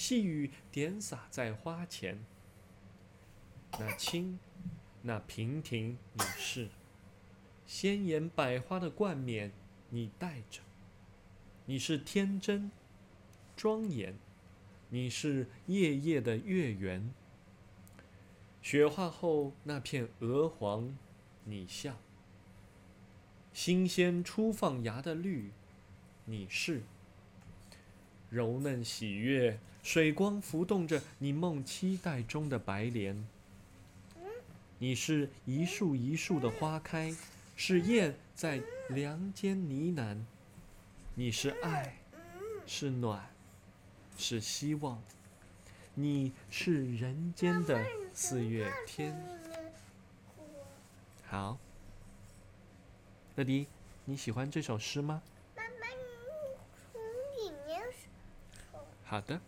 细雨点洒在花前，那清，那平婷，你是鲜艳百花的冠冕，你戴着。你是天真，庄严，你是夜夜的月圆。雪化后那片鹅黄，你像新鲜初放芽的绿，你是。柔嫩喜悦，水光浮动着你梦期待中的白莲。你是一树一树的花开，是燕在梁间呢喃。你是爱，是暖，是希望。你是人间的四月天。好，乐迪，你喜欢这首诗吗？妈妈，你从里面说。好的。